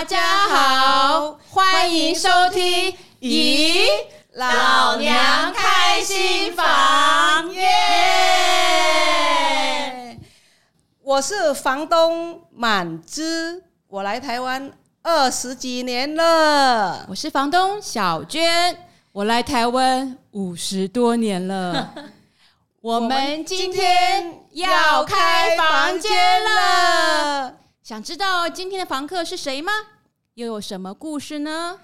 大家好，欢迎收听《咦，老娘开新房耶》。我是房东满之，我来台湾二十几年了。我是房东小娟，我来台湾五十多年了。我们今天要开房间了，想知道今天的房客是谁吗？又有什么故事呢？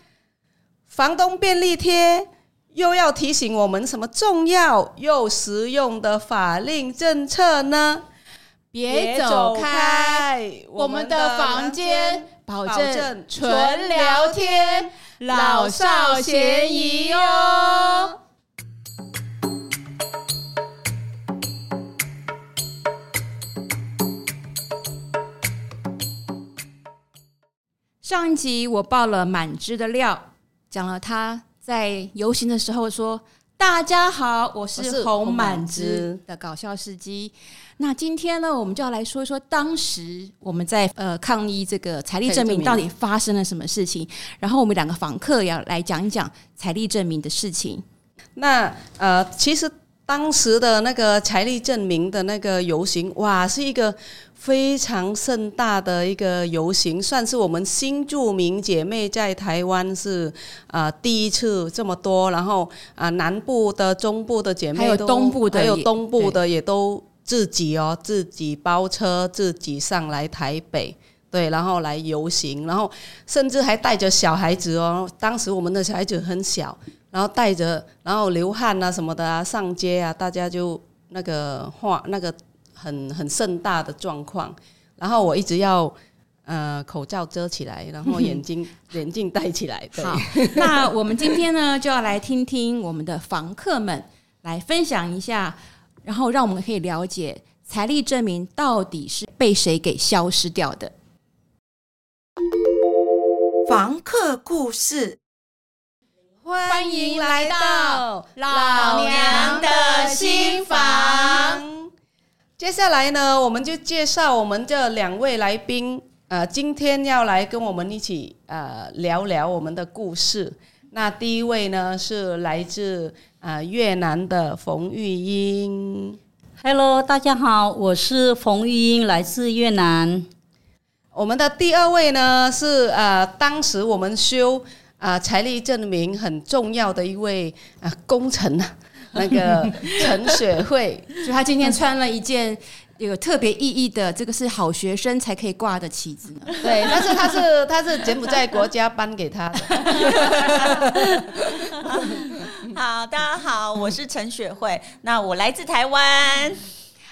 房东便利贴又要提醒我们什么重要又实用的法令政策呢？别走开，我们的房间保证纯聊天，老少咸宜哟。上一集我爆了满枝的料，讲了他在游行的时候说：“大家好，我是洪满枝的搞笑司机。”那今天呢，我们就要来说一说当时我们在呃抗议这个财力证明到底发生了什么事情，然后我们两个访客要来讲一讲财力证明的事情。那呃，其实当时的那个财力证明的那个游行，哇，是一个。非常盛大的一个游行，算是我们新住民姐妹在台湾是啊、呃、第一次这么多，然后啊、呃、南部的、中部的姐妹还有东部的，还有东部的也都自己哦，自己包车自己上来台北，对，然后来游行，然后甚至还带着小孩子哦，当时我们的小孩子很小，然后带着，然后流汗啊什么的啊上街啊，大家就那个画那个。很很盛大的状况，然后我一直要呃口罩遮起来，然后眼睛 眼镜戴起来。对。好，那我们今天呢就要来听听我们的房客们来分享一下，然后让我们可以了解财力证明到底是被谁给消失掉的。房客故事，欢迎来到老娘的新房。接下来呢，我们就介绍我们这两位来宾，呃，今天要来跟我们一起呃聊聊我们的故事。那第一位呢是来自呃越南的冯玉英。Hello，大家好，我是冯玉英，来自越南。我们的第二位呢是呃当时我们修啊财力证明很重要的一位啊、呃、工程那个陈雪慧，就她今天穿了一件有特别意义的，这个是好学生才可以挂的旗子呢。对，但是他是他是柬埔寨国家颁给他的。好，大家好，我是陈雪慧，那我来自台湾。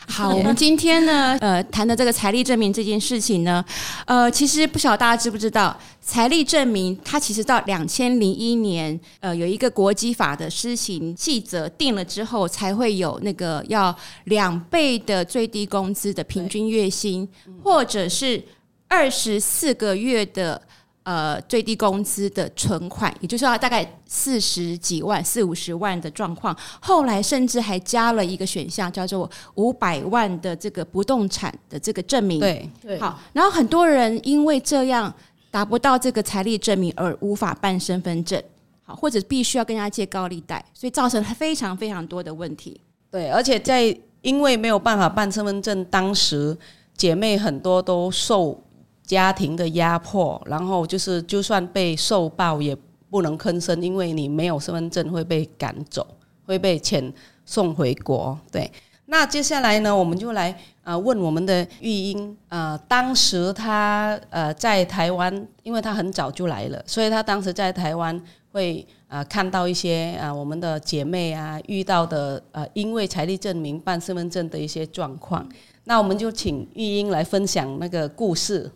好，我们今天呢，呃，谈的这个财力证明这件事情呢，呃，其实不晓得大家知不知道，财力证明它其实到两千零一年，呃，有一个国际法的施行细则定了之后，才会有那个要两倍的最低工资的平均月薪，或者是二十四个月的。呃，最低工资的存款，也就是说大概四十几万、四五十万的状况，后来甚至还加了一个选项，叫做五百万的这个不动产的这个证明。对对。好，然后很多人因为这样达不到这个财力证明而无法办身份证，好，或者必须要跟人家借高利贷，所以造成非常非常多的问题。对，而且在因为没有办法办身份证，当时姐妹很多都受。家庭的压迫，然后就是就算被受报也不能吭声，因为你没有身份证会被赶走，会被遣送回国。对，那接下来呢，我们就来啊、呃、问我们的玉英、呃，当时他呃在台湾，因为他很早就来了，所以他当时在台湾会啊、看到一些啊、我们的姐妹啊遇到的呃因为财力证明办身份证的一些状况，那我们就请玉英来分享那个故事。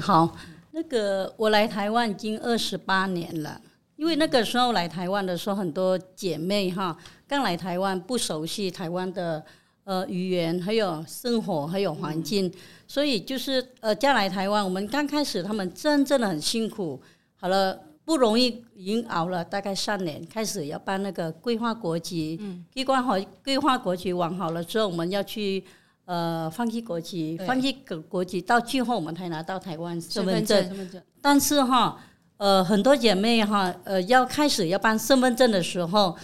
好，那个我来台湾已经二十八年了，因为那个时候来台湾的时候，很多姐妹哈刚来台湾不熟悉台湾的呃语言，还有生活，还有环境，嗯、所以就是呃嫁来台湾，我们刚开始他们真正的很辛苦，好了不容易，已经熬了大概三年，开始要办那个归化国籍，嗯，归化好归化国籍完好了之后，我们要去。呃放弃国籍，放弃国国籍，到最后我们才拿到台湾身份证。身份证，但是哈，呃，很多姐妹哈，呃，要开始要办身份证的时候，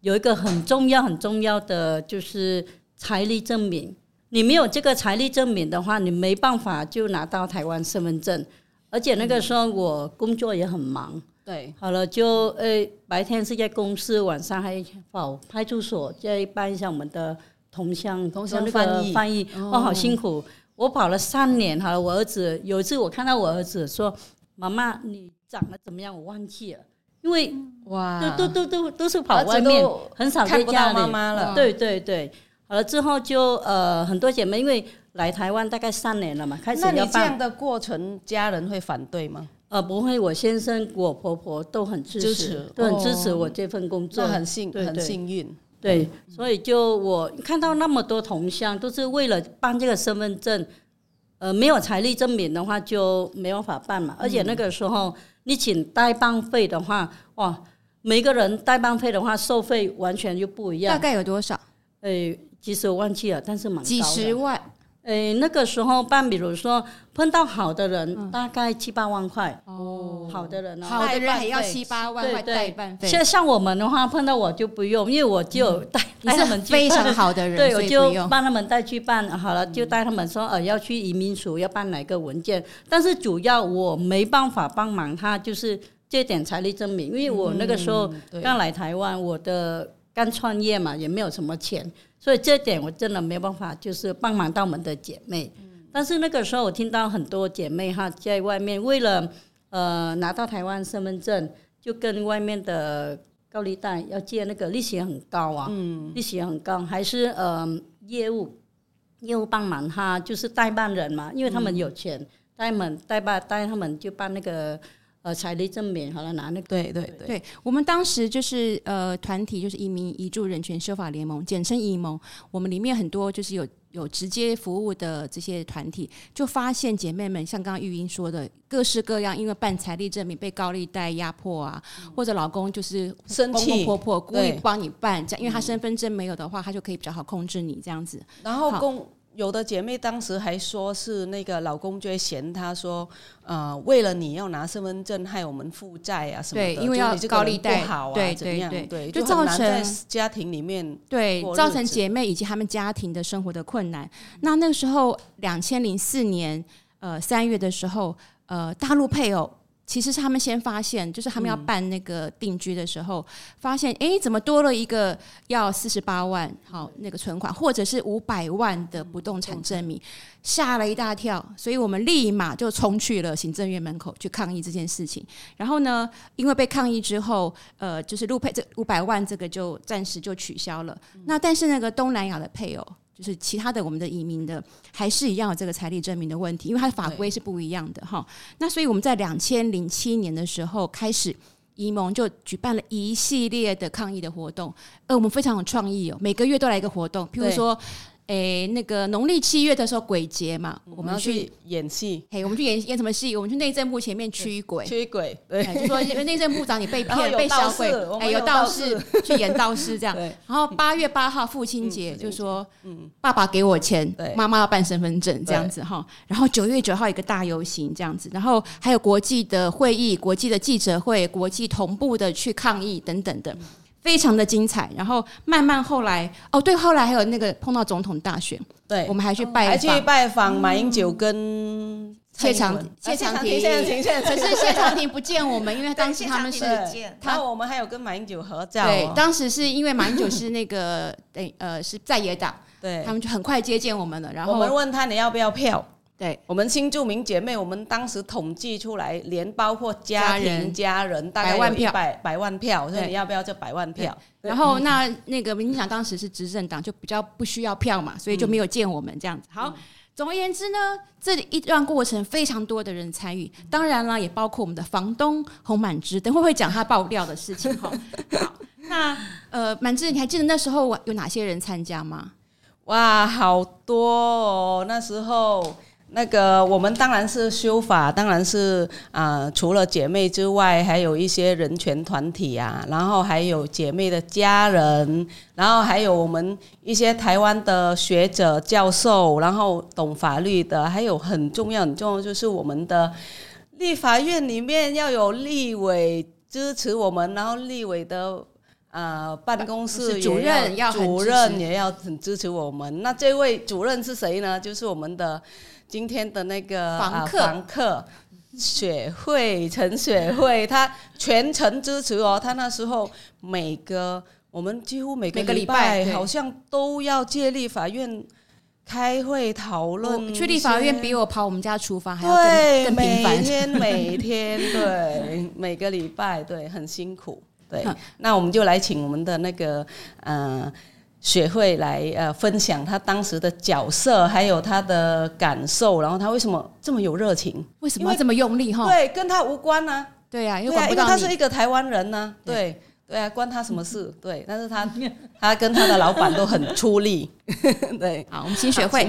有一个很重要很重要的就是财力证明。你没有这个财力证明的话，你没办法就拿到台湾身份证。而且那个时候我工作也很忙。对，好了，就呃白天是在公司，晚上还跑派出所，再办一下我们的同乡同乡翻译翻译，哦，好辛苦。我跑了三年，好了，我儿子有一次我看到我儿子说：“妈妈，你长得怎么样？”我忘记了，因为哇，都都都都都是跑外面，很少在家里。妈妈了，对对对。好了之后就呃很多姐妹因为来台湾大概三年了嘛，开始要办。那你这样的过程，家人会反对吗？呃，不会，我先生、我婆婆都很支持，支持都很支持我这份工作，那很幸很幸运。对，所以就我看到那么多同乡都是为了办这个身份证，呃，没有财力证明的话就没办法办嘛。而且那个时候你请代办费的话，哇，每个人代办费的话收费完全就不一样。大概有多少？呃，其实我忘记了，但是蛮高的。几十万。诶，那个时候办，比如说碰到好的人，嗯、大概七八万块。哦，好的人，好的人还要七八万块代办费。像像我们的话，碰到我就不用，因为我就带带他们非常好的人，对，我就帮他们带去办好了，就带他们说呃要去移民署要办哪个文件，但是主要我没办法帮忙他，就是这点财力证明，因为我那个时候刚来台湾，我的刚创业嘛，也没有什么钱。所以这点我真的没有办法，就是帮忙到我们的姐妹。但是那个时候我听到很多姐妹哈，在外面为了呃拿到台湾身份证，就跟外面的高利贷要借，那个利息很高啊，利息很高，还是呃业务业务帮忙哈，就是代办人嘛，因为他们有钱，代他们代办代他们就办那个。呃，财力证明好了，拿那个对对对，对，我们当时就是呃团体，就是移民移住人权修法联盟，简称移盟。我们里面很多就是有有直接服务的这些团体，就发现姐妹们像刚刚玉英说的，各式各样，因为办财力证明被高利贷压迫啊，或者老公就是生气婆婆故意帮你办，这样，因为他身份证没有的话，他就可以比较好控制你这样子。然后公。有的姐妹当时还说是那个老公就会嫌她说，呃，为了你要拿身份证害我们负债啊什么的，对，因为要高利贷不好啊，对怎么样？对对，就造成在家庭里面对造成姐妹以及他们家庭的生活的困难。那那个时候，两千零四年呃三月的时候，呃，大陆配偶。其实是他们先发现，就是他们要办那个定居的时候，嗯、发现哎，怎么多了一个要四十八万好那个存款，或者是五百万的不动产证明，吓了一大跳。所以我们立马就冲去了行政院门口去抗议这件事情。然后呢，因为被抗议之后，呃，就是陆配这五百万这个就暂时就取消了。嗯、那但是那个东南亚的配偶。就是其他的我们的移民的还是一样有这个财力证明的问题，因为它的法规是不一样的哈。那所以我们在两千零七年的时候开始，移盟就举办了一系列的抗议的活动，呃，我们非常有创意哦，每个月都来一个活动，譬如说。诶，那个农历七月的时候鬼节嘛，我们去演戏。嘿，我们去演演什么戏？我们去内政部前面驱鬼。驱鬼，对，就说内政部长你被 骗，被小鬼，哎，有道士去演道士这样。然后八月八号父亲节，就说，嗯，爸爸给我钱，妈妈要办身份证这样子哈。然后九月九号一个大游行这样子，然后还有国际的会议、国际的记者会、国际同步的去抗议等等的。非常的精彩，然后慢慢后来哦，对，后来还有那个碰到总统大选，对，我们还去拜访，还去拜访马英九跟谢长谢长廷，可是谢长廷不见我们，因为当时他们是他，我们还有跟马英九合照，对，当时是因为马英九是那个 诶呃是在野党，对，他们就很快接见我们了，然后我们问他你要不要票。对我们新住民姐妹，我们当时统计出来，连包括家庭家人，大概有一百百万票，所以你要不要这百万票？然后那那个民进党当时是执政党，就比较不需要票嘛，所以就没有见我们这样子。好，总而言之呢，这一段过程非常多的人参与，当然了，也包括我们的房东洪满枝，等会会讲他爆料的事情哈。好，那呃，满枝，你还记得那时候有哪些人参加吗？哇，好多哦，那时候。那个我们当然是修法，当然是啊、呃，除了姐妹之外，还有一些人权团体啊，然后还有姐妹的家人，然后还有我们一些台湾的学者、教授，然后懂法律的，还有很重要、很重要就是我们的立法院里面要有立委支持我们，然后立委的。呃，办公室主任要主任也要很支持我们。那这位主任是谁呢？就是我们的今天的那个房客，呃、房客雪慧陈雪慧，她全程支持哦。她那时候每个我们几乎每个礼拜好像都要借立法院开会讨论。去立法院比我跑我们家厨房还要更更频繁。每天每天对 每个礼拜对很辛苦。对，那我们就来请我们的那个呃雪慧来呃分享他当时的角色，还有他的感受，然后他为什么这么有热情？为什么要这么用力哈？对，跟他无关呢、啊。对呀、啊，因为他是一个台湾人呢、啊。对。对啊，关他什么事？对，但是他他跟他的老板都很出力。对，好，我们请雪慧。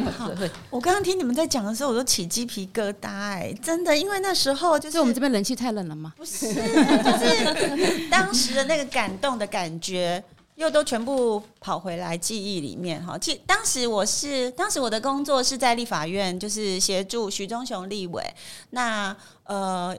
我刚刚听你们在讲的时候，我都起鸡皮疙瘩哎，真的，因为那时候就是我们这边冷气太冷了吗？不是，就是当时的那个感动的感觉，又都全部跑回来记忆里面哈。其当时我是，当时我的工作是在立法院，就是协助徐忠雄立委。那呃。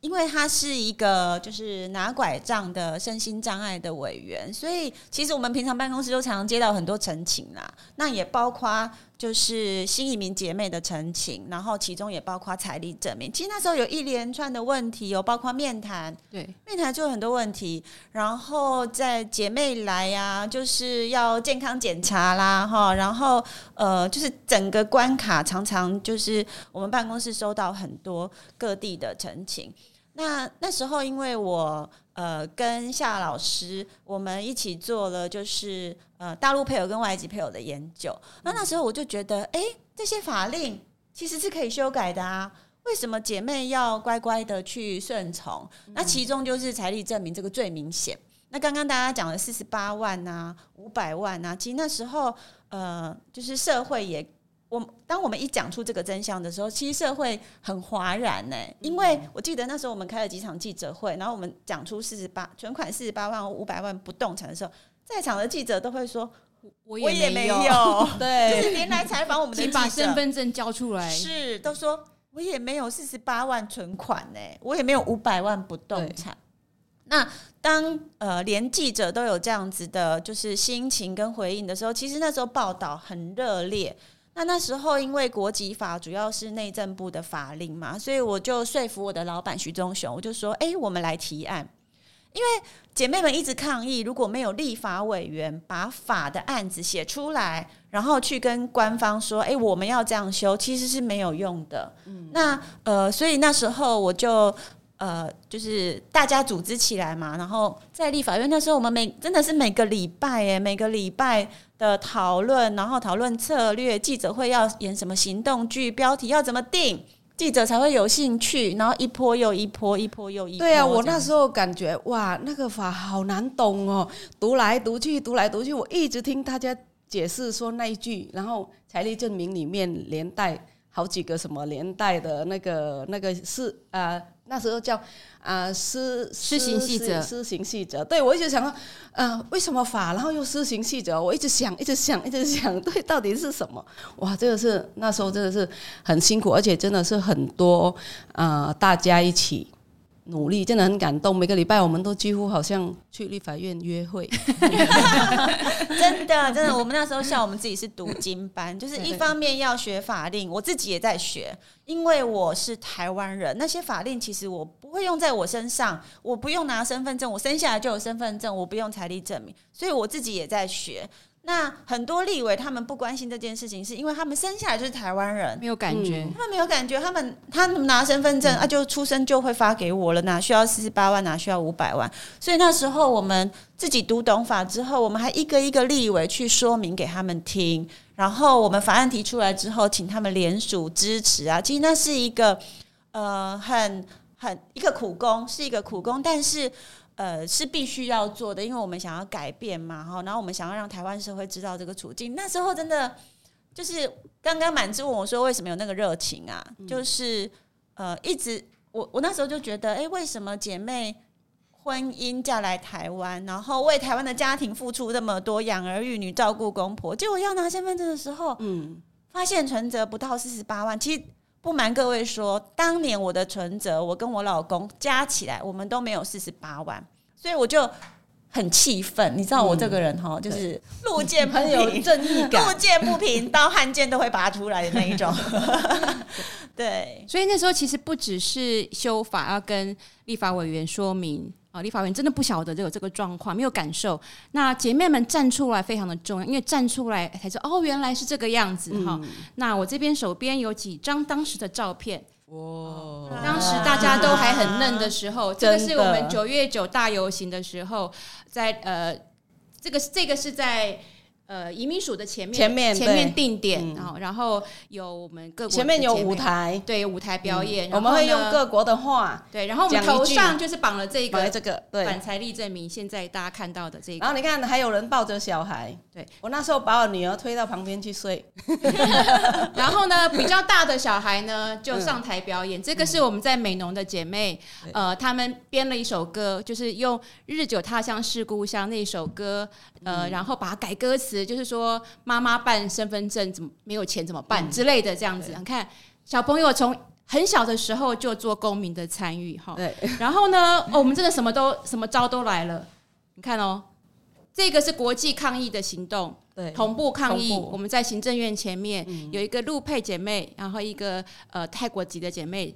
因为他是一个就是拿拐杖的身心障碍的委员，所以其实我们平常办公室都常常接到很多陈情啦。那也包括就是新移民姐妹的陈情，然后其中也包括财力证明。其实那时候有一连串的问题，有包括面谈，对，面谈就有很多问题。然后在姐妹来呀、啊，就是要健康检查啦，哈，然后呃，就是整个关卡常常就是我们办公室收到很多各地的陈情。那那时候，因为我呃跟夏老师，我们一起做了就是呃大陆配偶跟外籍配偶的研究。那那时候我就觉得，哎，这些法令其实是可以修改的啊。为什么姐妹要乖乖的去顺从？那其中就是财力证明这个最明显。那刚刚大家讲的四十八万啊，五百万啊，其实那时候呃就是社会也。我当我们一讲出这个真相的时候，其实社会很哗然呢。因为我记得那时候我们开了几场记者会，然后我们讲出四十八存款四十八万五百万不动产的时候，在场的记者都会说：“我也没有。”对，就是连来采访我们的记者，请把身份证交出来，是都说我也没有四十八万存款呢，我也没有五百万不动产。那当呃连记者都有这样子的，就是心情跟回应的时候，其实那时候报道很热烈。那那时候，因为国籍法主要是内政部的法令嘛，所以我就说服我的老板徐忠雄，我就说：“哎，我们来提案。”因为姐妹们一直抗议，如果没有立法委员把法的案子写出来，然后去跟官方说：“哎，我们要这样修”，其实是没有用的。嗯，那呃，所以那时候我就呃，就是大家组织起来嘛，然后在立法院那时候，我们每真的是每个礼拜哎，每个礼拜。的讨论，然后讨论策略，记者会要演什么行动剧，标题要怎么定，记者才会有兴趣，然后一波又一波，一波又一波。对啊，我那时候感觉哇，那个法好难懂哦，读来读去，读来读去，我一直听大家解释说那一句，然后财力证明里面连带好几个什么年代的那个那个是啊。呃那时候叫啊施施行细则，施行细则。对，我一直想说，呃，为什么法，然后又施行细则？我一直想，一直想，一直想，对，到底是什么？哇，这个是那时候真的是很辛苦，而且真的是很多啊、呃，大家一起。努力真的很感动，每个礼拜我们都几乎好像去立法院约会，真的真的，我们那时候笑我们自己是读经班，就是一方面要学法令，我自己也在学，因为我是台湾人，那些法令其实我不会用在我身上，我不用拿身份证，我生下来就有身份证，我不用财力证明，所以我自己也在学。那很多立委他们不关心这件事情，是因为他们生下来就是台湾人，没有感觉、嗯，他们没有感觉，他们他们拿身份证、嗯、啊，就出生就会发给我了，哪需要四十八万，哪需要五百万？所以那时候我们自己读懂法之后，我们还一个一个立委去说明给他们听，然后我们法案提出来之后，请他们联署支持啊。其实那是一个呃很很一个苦工，是一个苦工，但是。呃，是必须要做的，因为我们想要改变嘛，哈，然后我们想要让台湾社会知道这个处境。那时候真的就是刚刚满枝问我说为什么有那个热情啊？嗯、就是呃，一直我我那时候就觉得，哎、欸，为什么姐妹婚姻嫁来台湾，然后为台湾的家庭付出那么多，养儿育女、照顾公婆，结果要拿身份证的时候，嗯，发现存折不到四十八万。其实不瞒各位说，当年我的存折，我跟我老公加起来，我们都没有四十八万，所以我就。很气愤，你知道我这个人哈，嗯、就是路见不平，有正义感，路见不平，刀汉剑都会拔出来的那一种。对，所以那时候其实不只是修法要跟立法委员说明啊，立法委员真的不晓得有这个状况，没有感受。那姐妹们站出来非常的重要，因为站出来才知道哦，原来是这个样子哈。嗯、那我这边手边有几张当时的照片。哇！当时大家都还很嫩的时候，这个是我们九月九大游行的时候，在呃，这个这个是在。呃，移民署的前面，前面前面定点，然后然后有我们各国前面有舞台，对舞台表演，我们会用各国的话，对，然后我们头上就是绑了这个这个对。反财力证明，现在大家看到的这个，然后你看还有人抱着小孩，对。我那时候把我女儿推到旁边去睡，然后呢比较大的小孩呢就上台表演，这个是我们在美农的姐妹，呃，他们编了一首歌，就是用日久他乡是故乡那首歌，呃，然后把它改歌词。就是说，妈妈办身份证怎么没有钱怎么办之类的这样子。你看，小朋友从很小的时候就做公民的参与哈。对。然后呢，哦，我们真的什么都什么招都来了。你看哦，这个是国际抗议的行动，对，同步抗议。我们在行政院前面有一个陆配姐妹，然后一个呃泰国籍的姐妹，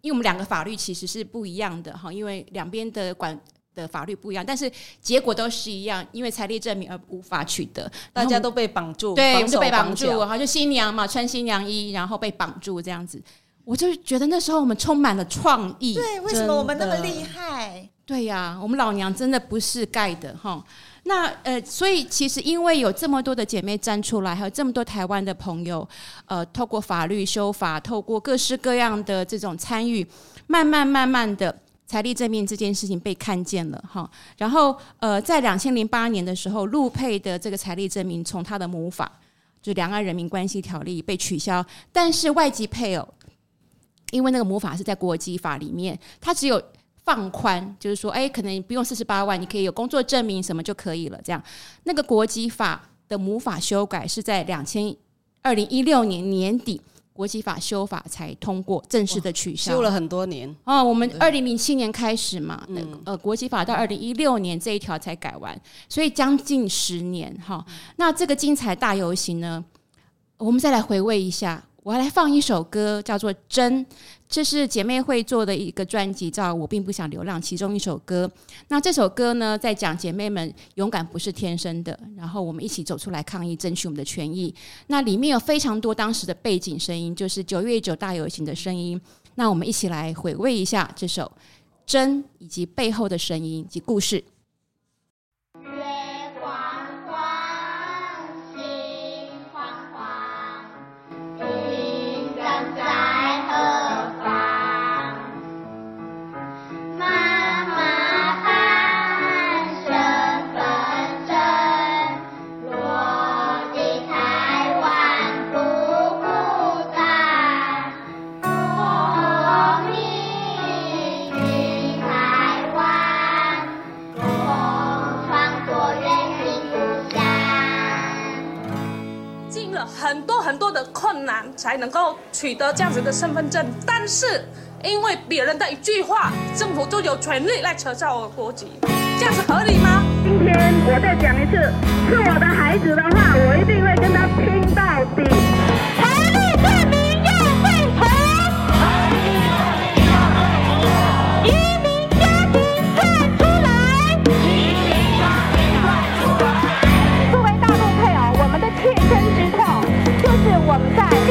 因为我们两个法律其实是不一样的哈，因为两边的管。的法律不一样，但是结果都是一样，因为财力证明而无法取得，大家都被绑住，对，我们就被绑住，然后就新娘嘛，穿新娘衣，然后被绑住这样子。我就觉得那时候我们充满了创意，对，为什么我们那么厉害？对呀、啊，我们老娘真的不是盖的哈。那呃，所以其实因为有这么多的姐妹站出来，还有这么多台湾的朋友，呃，透过法律修法，透过各式各样的这种参与，慢慢慢慢的。财力证明这件事情被看见了哈，然后呃，在两千零八年的时候，陆配的这个财力证明从他的母法就《两岸人民关系条例》被取消，但是外籍配偶，因为那个母法是在国籍法里面，它只有放宽，就是说，哎，可能不用四十八万，你可以有工作证明什么就可以了。这样，那个国籍法的母法修改是在两千二零一六年年底。国籍法修法才通过，正式的取消，修了很多年哦。我们二零零七年开始嘛，那呃，国籍法到二零一六年这一条才改完，所以将近十年哈。那这个精彩大游行呢，我们再来回味一下。我要来放一首歌，叫做《真》，这是姐妹会做的一个专辑，叫《我并不想流浪》其中一首歌。那这首歌呢，在讲姐妹们勇敢不是天生的，然后我们一起走出来抗议，争取我们的权益。那里面有非常多当时的背景声音，就是九月九大游行的声音。那我们一起来回味一下这首《真》以及背后的声音及故事。才能够取得这样子的身份证，但是因为别人的一句话，政府就有权利来撤销我国籍，这样子合理吗？今天我再讲一次，是我的孩子的话，我一定会跟他拼到底。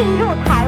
进入台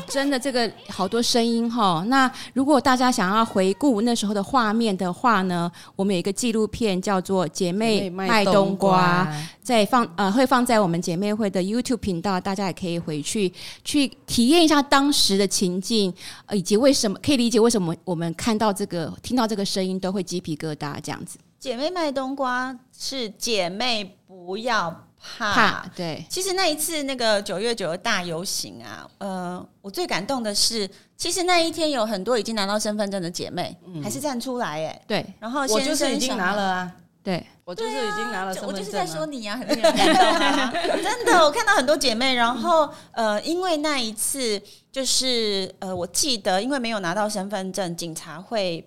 真的这个好多声音哈。那如果大家想要回顾那时候的画面的话呢，我们有一个纪录片叫做《姐妹卖冬瓜》，在放呃会放在我们姐妹会的 YouTube 频道，大家也可以回去去体验一下当时的情境，以及为什么可以理解为什么我们看到这个听到这个声音都会鸡皮疙瘩这样子。姐妹卖冬瓜是姐妹不要。怕，怕对，其实那一次那个九月九的大游行啊，呃，我最感动的是，其实那一天有很多已经拿到身份证的姐妹，嗯、还是站出来哎，对，然后我就是已经拿了啊，对，我就是已经拿了身份证，我就是在说你啊，很感动啊，真的，我看到很多姐妹，然后呃，因为那一次就是呃，我记得因为没有拿到身份证，警察会。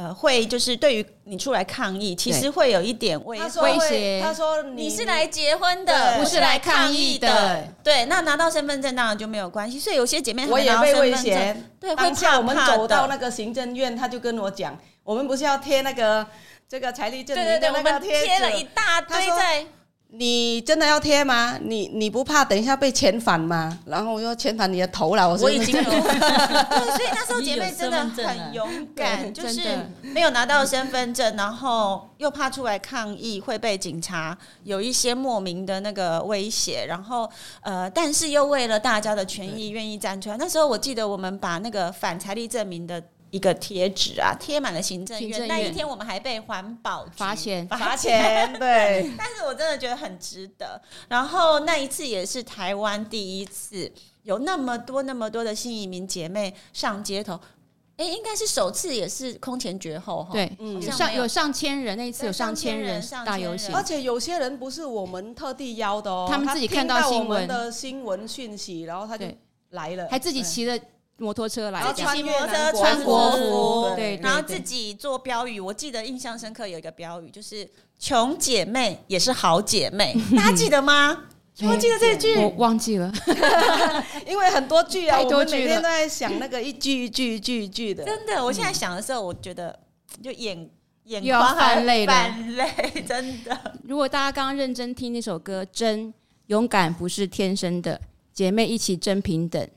呃，会就是对于你出来抗议，其实会有一点威威胁。他说你是来结婚的，不是来抗议的。对，那拿到身份证当然就没有关系。所以有些姐妹我也被威胁。对，当下我们走到那个行政院，他就跟我讲，我们不是要贴那个这个财力证明的那个贴纸，贴了一大堆在。你真的要贴吗？你你不怕等一下被遣返吗？然后我说遣返你的头了，我说我已经有。对，所以那时候姐妹真的很勇敢，就是没有拿到身份证，然后又怕出来抗议会被警察有一些莫名的那个威胁，然后呃，但是又为了大家的权益愿意站出来。那时候我记得我们把那个反财力证明的。一个贴纸啊，贴满了行政院。那一天我们还被环保罚钱，罚钱。对，但是我真的觉得很值得。然后那一次也是台湾第一次有那么多那么多的新移民姐妹上街头。哎，应该是首次，也是空前绝后哈。对，嗯，有上有上千人，那一次有上千人大游行，而且有些人不是我们特地邀的哦，他们自己看到新闻的新闻讯息，然后他就来了，还自己骑了。摩托车来，自己骑摩托车穿国服，对，然后自己做标语。我记得印象深刻有一个标语，就是“穷姐妹也是好姐妹”，大家记得吗？我记得这句，我忘记了，因为很多句啊，我们每天都在想那个一句一句一句一句的。真的，我现在想的时候，我觉得就眼眼又要泛泪了，泛泪，真的。如果大家刚刚认真听那首歌，真勇敢不是天生的，姐妹一起真平等。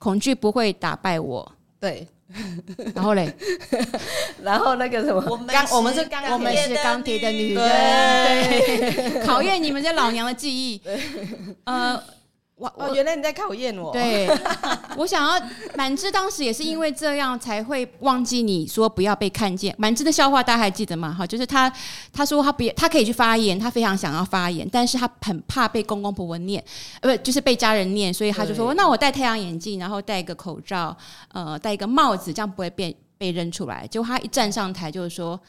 恐惧不会打败我，对。然后嘞，然后那个什么，我们钢，我们是钢，我们是钢铁的女人，对，考验你们这老娘的记忆。呃。我哦原来你在考验我。对，我想要满枝当时也是因为这样才会忘记你说不要被看见。满枝的笑话大家还记得吗？哈，就是他他说他不他可以去发言，他非常想要发言，但是他很怕被公公婆婆念，呃，不就是被家人念，所以他就说那我戴太阳眼镜，然后戴一个口罩，呃，戴一个帽子，这样不会被被认出来。结果他一站上台就是说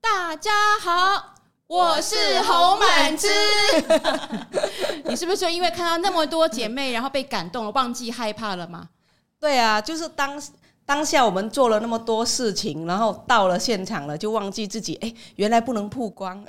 大家好。我是侯满枝，你是不是说因为看到那么多姐妹，然后被感动了，忘记害怕了吗？对啊，就是当当下我们做了那么多事情，然后到了现场了，就忘记自己，哎，原来不能曝光，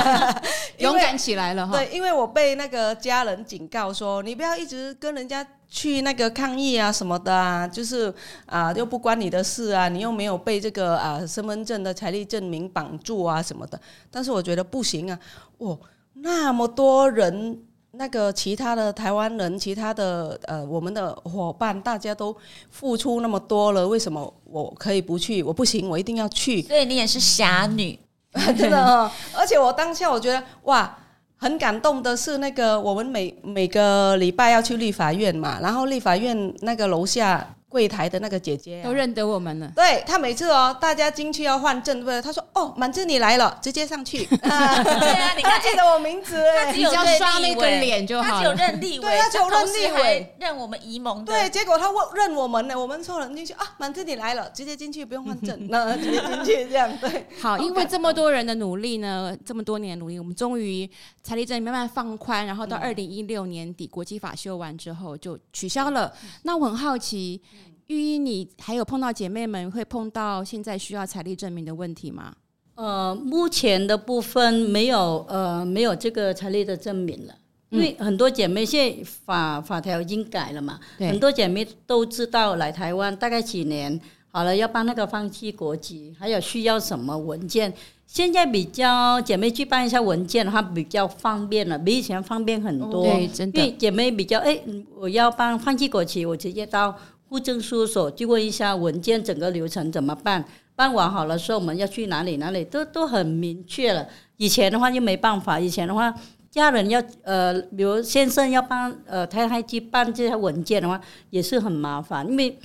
勇敢起来了哈。对，因为我被那个家人警告说，你不要一直跟人家。去那个抗议啊什么的啊，就是啊又不关你的事啊，你又没有被这个啊身份证的财力证明绑住啊什么的。但是我觉得不行啊，哦，那么多人，那个其他的台湾人，其他的呃我们的伙伴，大家都付出那么多了，为什么我可以不去？我不行，我一定要去。所以你也是侠女，真的哦。而且我当下我觉得哇。很感动的是，那个我们每每个礼拜要去立法院嘛，然后立法院那个楼下。柜台的那个姐姐、啊、都认得我们了，对，她每次哦，大家进去要换证，对不对？她说：“哦，满志你来了，直接上去。啊”对啊，你看记得我名字，他只有刷那个脸就好了。他只有认立委，对，他只有认立委，认我们宜盟。对，结果他问认我们呢，我们错了进去啊，满志你来了，直接进去不用换证，那直接进去这样对。好，因为这么多人的努力呢，这么多年的努力，我们终于财力证慢慢放宽，然后到二零一六年底国际法修完之后就取消了。那我很好奇。玉一，你还有碰到姐妹们会碰到现在需要财力证明的问题吗？呃，目前的部分没有，呃，没有这个财力的证明了，因为很多姐妹现在法法条已经改了嘛，很多姐妹都知道来台湾大概几年好了，要办那个放弃国籍，还有需要什么文件。现在比较姐妹去办一下文件的话，比较方便了，比以前方便很多。对，真的。因为姐妹比较哎，我要办放弃国籍，我直接到户政事务所就问一下文件整个流程怎么办，办完好了说我们要去哪里哪里都都很明确了。以前的话就没办法，以前的话家人要呃，比如先生要帮呃太太去办这些文件的话，也是很麻烦，因为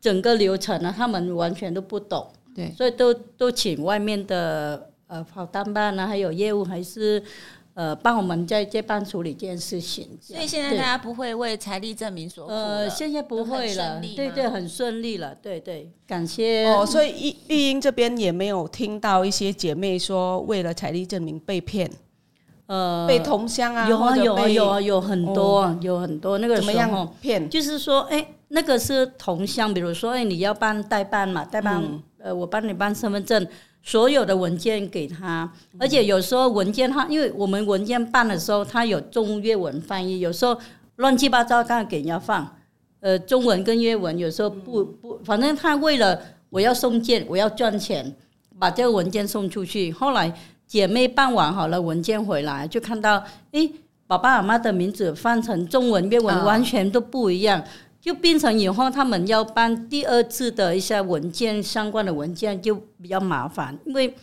整个流程呢，他们完全都不懂，对，所以都都请外面的。呃，跑单办呢，还有业务，还是呃帮我们在这办处理这件事情。所以现在大家不会为财力证明所苦呃，现在不会了，对对，很顺利了，对对，感谢。哦，所以玉玉英这边也没有听到一些姐妹说为了财力证明被骗，呃，被同乡啊，有啊有啊有啊有很多、哦、有很多那个怎么样骗？就是说，哎，那个是同乡，比如说，哎，你要办代办嘛，代办，嗯、呃，我帮你办身份证。所有的文件给他，而且有时候文件他，因为我们文件办的时候，他有中越文翻译，有时候乱七八糟，刚才给人家放，呃，中文跟越文有时候不不，反正他为了我要送件，我要赚钱，把这个文件送出去。后来姐妹办完好了文件回来，就看到，哎，爸爸妈妈的名字翻成中文越文完全都不一样。就变成以后他们要办第二次的一些文件相关的文件就比较麻烦，因为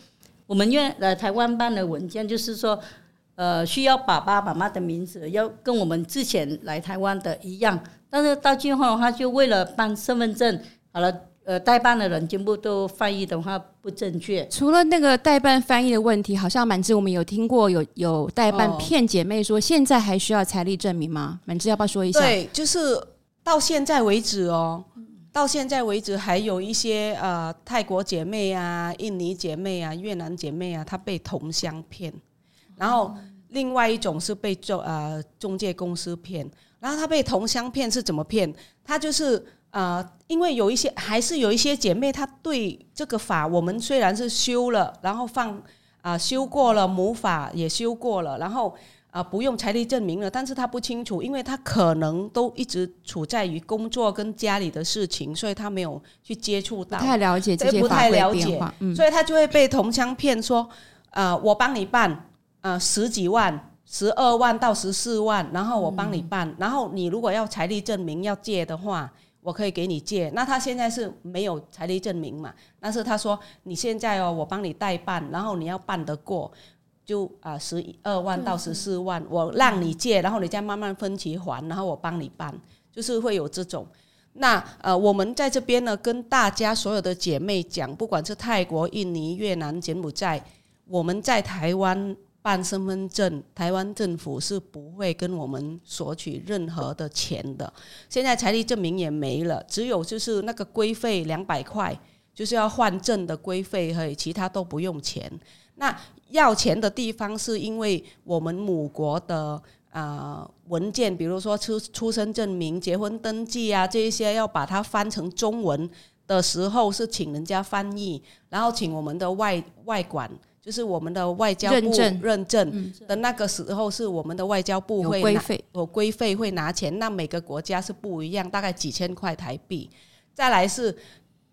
我们原来台湾办的文件就是说，呃，需要爸爸妈妈的名字要跟我们之前来台湾的一样，但是到最后的话，就为了办身份证，好了，呃，代办的人全部都翻译的话不正确。除了那个代办翻译的问题，好像满志我们有听过有有代办骗姐妹说现在还需要财力证明吗？满志要不要说一下？对，就是。到现在为止哦，到现在为止还有一些呃泰国姐妹啊、印尼姐妹啊、越南姐妹啊，她被同乡骗，然后另外一种是被中呃中介公司骗，然后她被同乡骗是怎么骗？她就是呃，因为有一些还是有一些姐妹，她对这个法我们虽然是修了，然后放啊、修过了母法也修过了，然后。啊，不用财力证明了，但是他不清楚，因为他可能都一直处在于工作跟家里的事情，所以他没有去接触到，不太了解这些不太了解，嗯、所以他就会被同乡骗说，呃，我帮你办，呃，十几万、十二万到十四万，然后我帮你办，嗯、然后你如果要财力证明要借的话，我可以给你借。那他现在是没有财力证明嘛？但是他说你现在哦，我帮你代办，然后你要办得过。就啊，十二万到十四万，我让你借，然后你再慢慢分期还，然后我帮你办，就是会有这种。那呃，我们在这边呢，跟大家所有的姐妹讲，不管是泰国、印尼、越南、柬埔寨，我们在台湾办身份证，台湾政府是不会跟我们索取任何的钱的。现在财力证明也没了，只有就是那个规费两百块，就是要换证的规费，和其他都不用钱。那要钱的地方是因为我们母国的啊、呃、文件，比如说出出生证明、结婚登记啊这一些，要把它翻成中文的时候，是请人家翻译，然后请我们的外外管，就是我们的外交部认证的那个时候，是我们的外交部会拿有规费，有规费会拿钱。那每个国家是不一样，大概几千块台币。再来是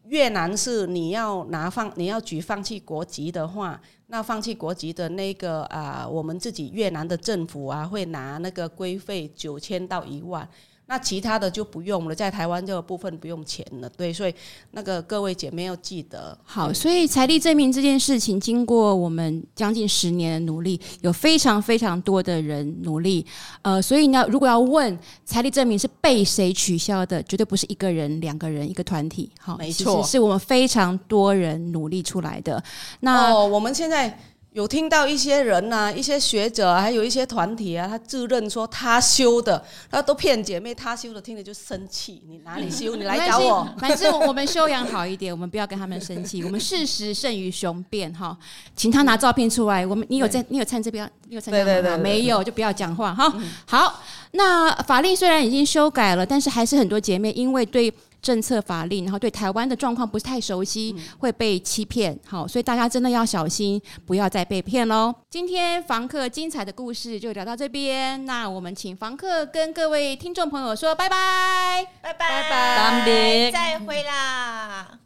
越南，是你要拿放你要举放弃国籍的话。那放弃国籍的那个啊，我们自己越南的政府啊，会拿那个规费九千到一万。那其他的就不用了，在台湾这个部分不用钱了，对，所以那个各位姐妹要记得。好，所以财力证明这件事情，经过我们将近十年的努力，有非常非常多的人努力，呃，所以呢，如果要问财力证明是被谁取消的，绝对不是一个人、两个人、一个团体，好，没错，是我们非常多人努力出来的。那、哦、我们现在。有听到一些人呐、啊，一些学者，还有一些团体啊，他自认说他修的，他都骗姐妹，他修的，听了就生气。你哪里修？你来找我。反正我们修养好一点，我们不要跟他们生气。我们事实胜于雄辩哈，请他拿照片出来。我们你有在？你有参这边？你有参加吗？对对对对对，没有就不要讲话哈。好，那法令虽然已经修改了，但是还是很多姐妹因为对。政策法令，然后对台湾的状况不是太熟悉，会被欺骗。好，所以大家真的要小心，不要再被骗喽。今天房客精彩的故事就聊到这边，那我们请房客跟各位听众朋友说拜拜，拜拜拜拜，再会啦。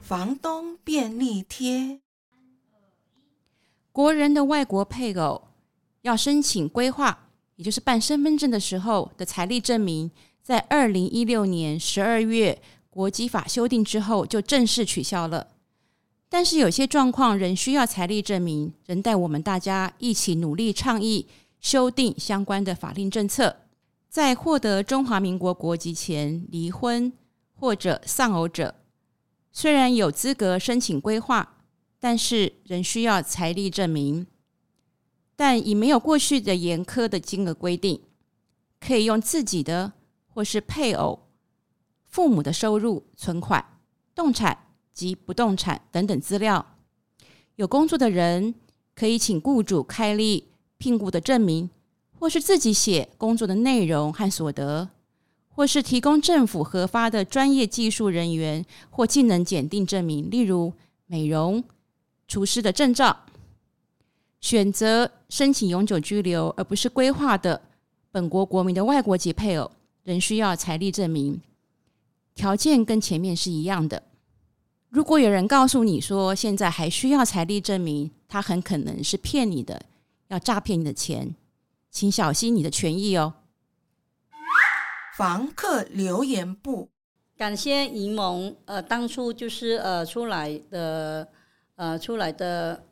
房东便利贴。国人的外国配偶要申请规划，也就是办身份证的时候的财力证明，在二零一六年十二月国籍法修订之后就正式取消了。但是有些状况仍需要财力证明，仍待我们大家一起努力倡议修订相关的法令政策。在获得中华民国国籍前离婚或者丧偶者，虽然有资格申请规划。但是仍需要财力证明，但以没有过去的严苛的金额规定，可以用自己的或是配偶、父母的收入、存款、动产及不动产等等资料。有工作的人可以请雇主开立聘雇的证明，或是自己写工作的内容和所得，或是提供政府核发的专业技术人员或技能检定证明，例如美容。厨师的证照，选择申请永久居留而不是规划的本国国民的外国籍配偶，仍需要财力证明，条件跟前面是一样的。如果有人告诉你说现在还需要财力证明，他很可能是骗你的，要诈骗你的钱，请小心你的权益哦。房客留言簿，感谢银盟，呃，当初就是呃出来的。呃，出来的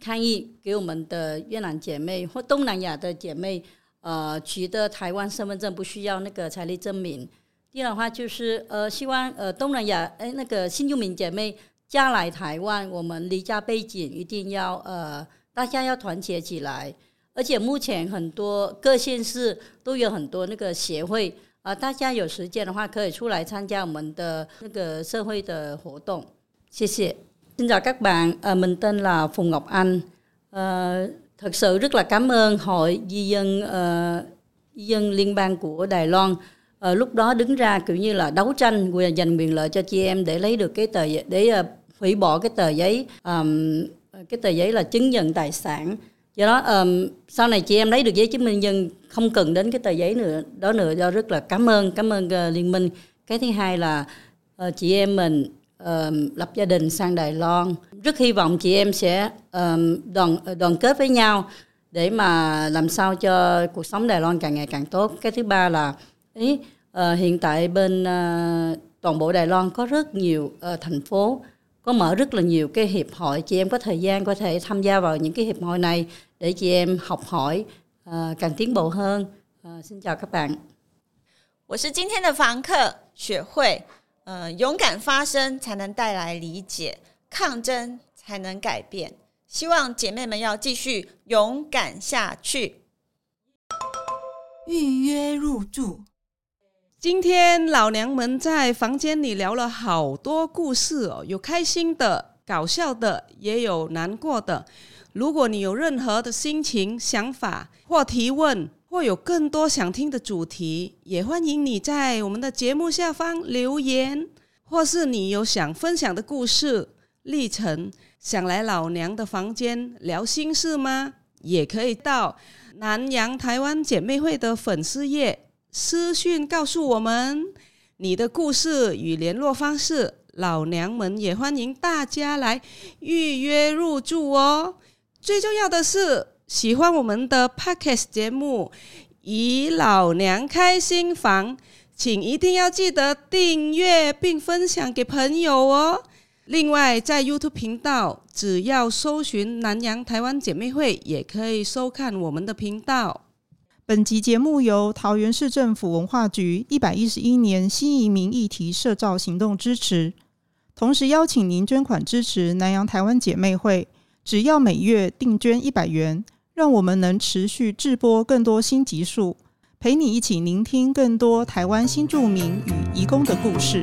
抗议给我们的越南姐妹或东南亚的姐妹，呃，取得台湾身份证不需要那个财力证明。第二的话就是，呃，希望呃东南亚哎那个新住民姐妹嫁来台湾，我们离家背景一定要呃大家要团结起来。而且目前很多各县市都有很多那个协会啊，呃，大家有时间的话可以出来参加我们的那个社会的活动。谢谢。Xin chào các bạn, mình tên là Phùng Ngọc Anh. Thật sự rất là cảm ơn Hội Di dân uh, Di dân Liên bang của Đài Loan. uh, lúc đó đứng ra kiểu như là đấu tranh quyền giành quyền lợi cho chị em để lấy được cái tờ để uh, hủy bỏ cái tờ giấy um, cái tờ giấy là chứng nhận tài sản. Do đó um, sau này chị em lấy được giấy chứng minh nhân không cần đến cái tờ giấy nữa đó nữa do rất là cảm ơn cảm ơn uh, liên minh. Cái thứ hai là uh, chị em mình uh, lập gia đình sang Đài Loan rất hy vọng chị em sẽ uh, đoàn đoàn kết với nhau để mà làm sao cho cuộc sống Đài Loan càng ngày càng tốt cái thứ ba là ý uh, hiện tại bên uh, toàn bộ Đài Loan có rất nhiều uh, thành phố có mở rất là nhiều cái hiệp hội chị em có thời gian có thể tham gia vào những cái hiệp hội này để chị em học hỏi uh, càng tiến bộ hơn uh, xin chào các bạn 我是今天的房客雪慧 呃，勇敢发声才能带来理解，抗争才能改变。希望姐妹们要继续勇敢下去。预约入住。今天老娘们在房间里聊了好多故事哦，有开心的、搞笑的，也有难过的。如果你有任何的心情、想法或提问，或有更多想听的主题，也欢迎你在我们的节目下方留言，或是你有想分享的故事历程，想来老娘的房间聊心事吗？也可以到南洋台湾姐妹会的粉丝页私讯告诉我们你的故事与联络方式，老娘们也欢迎大家来预约入住哦。最重要的是。喜欢我们的 Podcast 节目《与老娘开新房》，请一定要记得订阅并分享给朋友哦。另外，在 YouTube 频道，只要搜寻“南洋台湾姐妹会”，也可以收看我们的频道。本集节目由桃园市政府文化局一百一十一年新移民议题社造行动支持，同时邀请您捐款支持南洋台湾姐妹会，只要每月定捐一百元。让我们能持续制播更多新集数，陪你一起聆听更多台湾新住民与移工的故事。